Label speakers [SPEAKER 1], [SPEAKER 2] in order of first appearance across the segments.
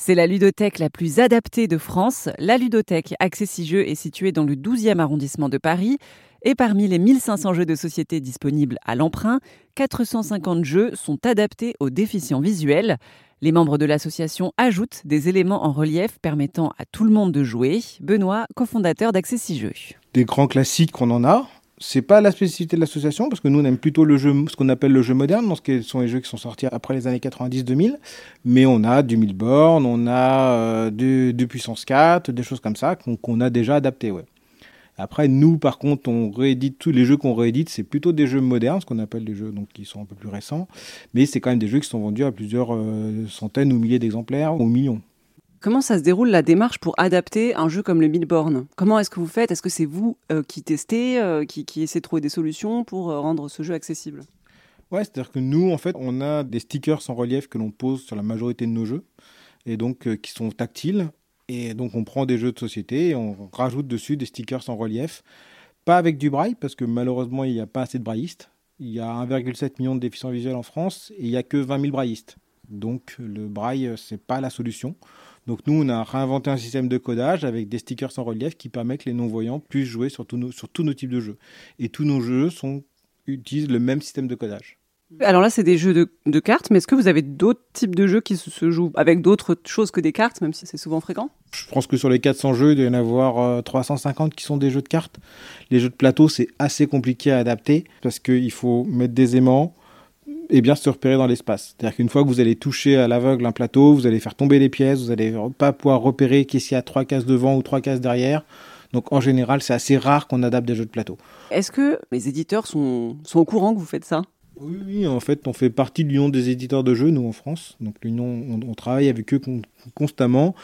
[SPEAKER 1] C'est la ludothèque la plus adaptée de France. La ludothèque Accessi-Jeux est située dans le 12e arrondissement de Paris. Et parmi les 1500 jeux de société disponibles à l'emprunt, 450 jeux sont adaptés aux déficients visuels. Les membres de l'association ajoutent des éléments en relief permettant à tout le monde de jouer. Benoît, cofondateur d'Accessi-Jeux.
[SPEAKER 2] Des grands classiques, on en a c'est pas la spécificité de l'association parce que nous on aime plutôt le jeu, ce qu'on appelle le jeu moderne, donc ce sont les jeux qui sont sortis après les années 90-2000. Mais on a du Milborn, on a euh, du, Puissance 4, des choses comme ça qu'on a déjà adapté. Ouais. Après, nous, par contre, on réédite tous les jeux qu'on réédite, c'est plutôt des jeux modernes, ce qu'on appelle des jeux donc qui sont un peu plus récents, mais c'est quand même des jeux qui sont vendus à plusieurs euh, centaines ou milliers d'exemplaires ou millions.
[SPEAKER 1] Comment ça se déroule la démarche pour adapter un jeu comme le Midborn Comment est-ce que vous faites? Est-ce que c'est vous euh, qui testez, euh, qui, qui essayez de trouver des solutions pour euh, rendre ce jeu accessible?
[SPEAKER 2] Ouais, c'est-à-dire que nous, en fait, on a des stickers en relief que l'on pose sur la majorité de nos jeux, et donc qui sont tactiles. Et donc on prend des jeux de société et on rajoute dessus des stickers en relief. Pas avec du braille, parce que malheureusement, il n'y a pas assez de braillistes. Il y a 1,7 million de déficients visuels en France et il n'y a que 20 000 braillistes. Donc le braille, c'est pas la solution. Donc nous, on a réinventé un système de codage avec des stickers en relief qui permet que les non-voyants puissent jouer sur, tous nos, sur tous nos types de jeux. Et tous nos jeux sont, utilisent le même système de codage.
[SPEAKER 1] Alors là, c'est des jeux de, cartes, mais est-ce que vous avez d'autres types de jeux qui se, jouent avec d'autres choses que des cartes, même si c'est souvent fréquent?
[SPEAKER 2] Je pense que sur les 400 jeux, il doit y en avoir 350 euh, qui sont des jeux de cartes. Les jeux de plateau, c'est assez compliqué à adapter parce qu'il faut mettre des aimants, et bien se repérer dans l'espace. C'est-à-dire qu'une fois que vous allez toucher à l'aveugle un plateau, vous allez faire tomber les pièces, vous n'allez pas pouvoir repérer qu'est-ce qu'il y a trois cases devant ou trois cases derrière. Donc en général, c'est assez rare qu'on adapte des jeux de plateau.
[SPEAKER 1] Est-ce que les éditeurs sont, sont au courant que vous faites ça?
[SPEAKER 2] Oui, en fait, on fait partie de l'union des éditeurs de jeux, nous, en France. Donc, l'union, on, on, travaille avec eux constamment.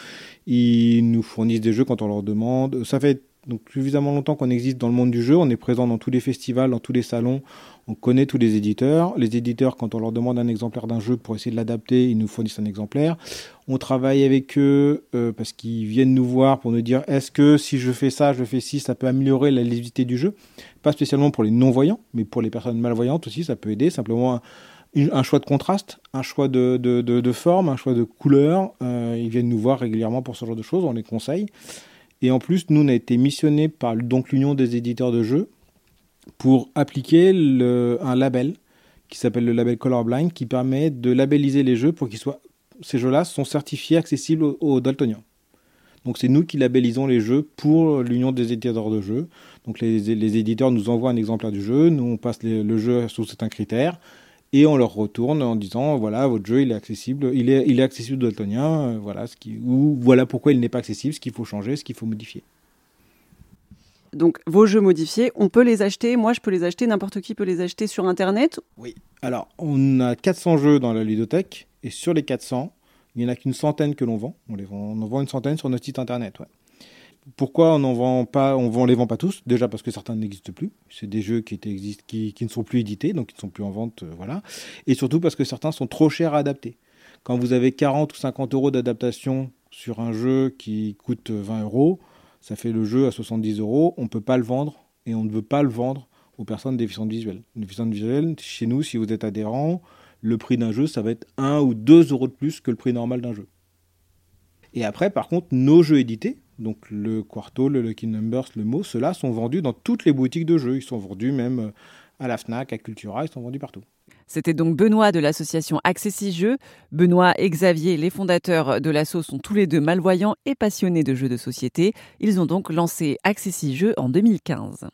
[SPEAKER 2] Ils nous fournissent des jeux quand on leur demande. Ça fait donc suffisamment longtemps qu'on existe dans le monde du jeu, on est présent dans tous les festivals, dans tous les salons, on connaît tous les éditeurs. Les éditeurs, quand on leur demande un exemplaire d'un jeu pour essayer de l'adapter, ils nous fournissent un exemplaire. On travaille avec eux euh, parce qu'ils viennent nous voir pour nous dire est-ce que si je fais ça, je fais ci, ça peut améliorer la lisibilité du jeu? Pas spécialement pour les non-voyants, mais pour les personnes malvoyantes aussi, ça peut aider. Simplement un, choix de contraste, un choix de, forme, un choix de couleur. Euh, ils viennent nous voir régulièrement pour ce genre de choses, on les conseille. Et en plus, nous, on a été missionnés par l'Union des éditeurs de jeux pour appliquer un label qui s'appelle le label Colorblind, qui permet de labelliser les jeux pour qu'ils soient ces jeux-là sont certifiés accessibles aux, daltoniens. Donc c'est nous qui labellisons les jeux pour l'Union des éditeurs de jeux. Donc les, éditeurs nous envoient un exemplaire du jeu, nous on passe le jeu sous certains critères et on leur retourne en disant voilà votre jeu il est accessible, il est, il est accessible daltonien, euh, voilà ce qui, ou voilà pourquoi il n'est pas accessible, ce qu'il faut changer, ce qu'il faut modifier.
[SPEAKER 1] Donc vos jeux modifiés, on peut les acheter, moi je peux les acheter, n'importe qui peut les acheter sur internet?
[SPEAKER 2] Oui. Alors on a 400 jeux dans la ludothèque et sur les 400, il n'y en a qu'une centaine que l'on vend. On, les vend. on en vend une centaine sur notre site internet. Ouais. Pourquoi on n'en vend pas, on ne les vend pas tous? Déjà parce que certains n'existent plus. C'est des jeux qui, ne sont plus édités, donc qui ne sont plus en vente, euh, voilà. Et surtout parce que certains sont trop chers à adapter. Quand vous avez 40 ou 50 euros d'adaptation sur un jeu qui coûte 20 euros, ça fait le jeu à 70 euros. On ne peut pas le vendre et on ne veut pas le vendre aux personnes déficientes visuelles. Déficientes visuelles, chez nous, si vous êtes adhérent, le prix d'un jeu, ça va être 1 ou 2 euros de plus que le prix normal d'un jeu. Et après, par contre, nos jeux édités, donc le Quarto, le Lucky Numbers, le mot, ceux-là sont vendus dans toutes les boutiques de jeux. Ils sont vendus même euh, à la FNAC, à Cultura, ils sont vendus partout.
[SPEAKER 1] C'était donc Benoît de l'association Accessi Jeux. Benoît et Xavier, les fondateurs de l'asso, sont tous les deux malvoyants et passionnés de jeux de société. Ils ont donc lancé Accessi Jeux en 2015.